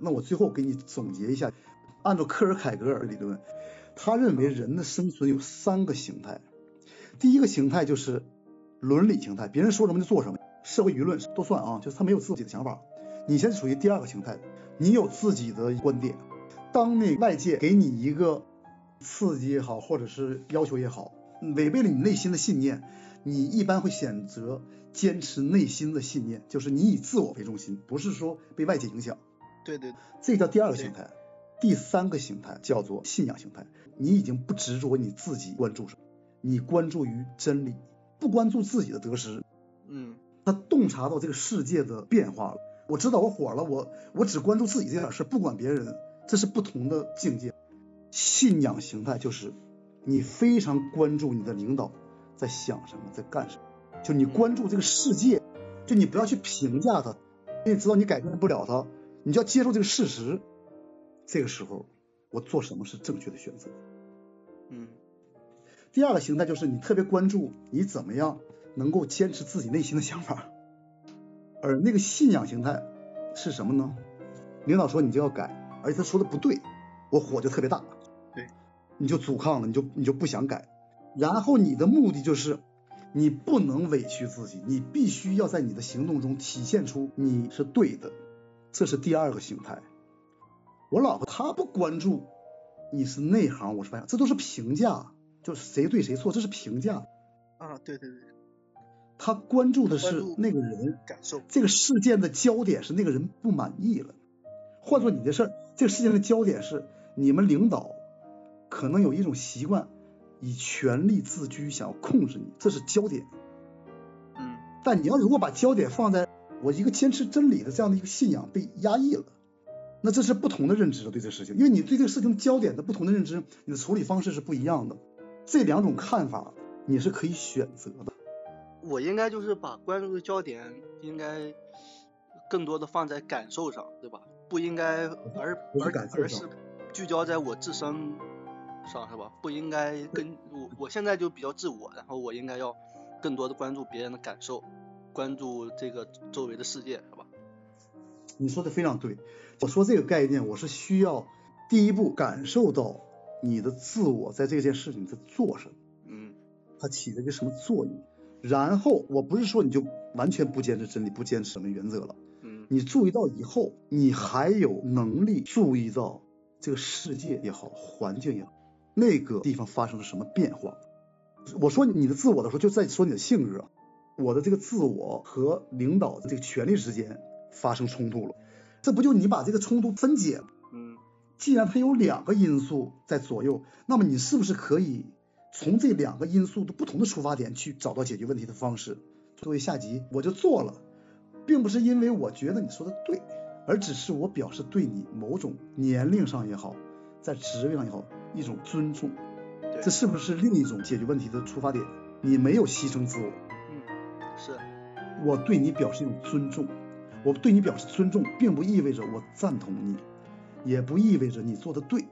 那我最后给你总结一下，按照科尔凯格尔理论，他认为人的生存有三个形态。第一个形态就是伦理形态，别人说什么就做什么，社会舆论都算啊，就是他没有自己的想法。你现在属于第二个形态，你有自己的观点。当那外界给你一个刺激也好，或者是要求也好，违背了你内心的信念，你一般会选择坚持内心的信念，就是你以自我为中心，不是说被外界影响。对对，这叫第二个形态。第三个形态叫做信仰形态，你已经不执着你自己关注什么，你关注于真理，不关注自己的得失。嗯，他洞察到这个世界的变化了。我知道我火了，我我只关注自己这点事，不管别人，这是不同的境界。信仰形态就是你非常关注你的领导在想什么，在干什么，就你关注这个世界，就你不要去评价他，因为知道你改变不了他。你就要接受这个事实，这个时候我做什么是正确的选择。嗯。第二个形态就是你特别关注你怎么样能够坚持自己内心的想法，而那个信仰形态是什么呢？领导说你就要改，而且他说的不对，我火就特别大。对。你就阻抗了，你就你就不想改，然后你的目的就是你不能委屈自己，你必须要在你的行动中体现出你是对的。这是第二个形态，我老婆她不关注你是内行我是外行，这都是评价，就是谁对谁错，这是评价。啊，对对对。她关注的是那个人感受，这个事件的焦点是那个人不满意了。换做你的事儿，这个事件的焦点是你们领导可能有一种习惯，以权力自居，想要控制你，这是焦点。嗯。但你要如果把焦点放在。我一个坚持真理的这样的一个信仰被压抑了，那这是不同的认知了对这事情，因为你对这个事情焦点的不同的认知，你的处理方式是不一样的。这两种看法你是可以选择的。我应该就是把关注的焦点应该更多的放在感受上，对吧？不应该而而而是聚焦在我自身上，是吧？不应该跟我我现在就比较自我，然后我应该要更多的关注别人的感受。关注这个周围的世界，是吧？你说的非常对。我说这个概念，我是需要第一步感受到你的自我在这件事情在做什么，嗯，它起了一个什么作用。然后我不是说你就完全不坚持真理，不坚持什么原则了，嗯，你注意到以后，你还有能力注意到这个世界也好，环境也好，那个地方发生了什么变化。我说你的自我的时候，就在说你的性格。我的这个自我和领导的这个权利之间发生冲突了，这不就你把这个冲突分解？嗯，既然它有两个因素在左右，那么你是不是可以从这两个因素的不同的出发点去找到解决问题的方式？作为下级，我就做了，并不是因为我觉得你说的对，而只是我表示对你某种年龄上也好，在职位上也好一种尊重。这是不是另一种解决问题的出发点？你没有牺牲自我。是，我对你表示一种尊重，我对你表示尊重，并不意味着我赞同你，也不意味着你做的对。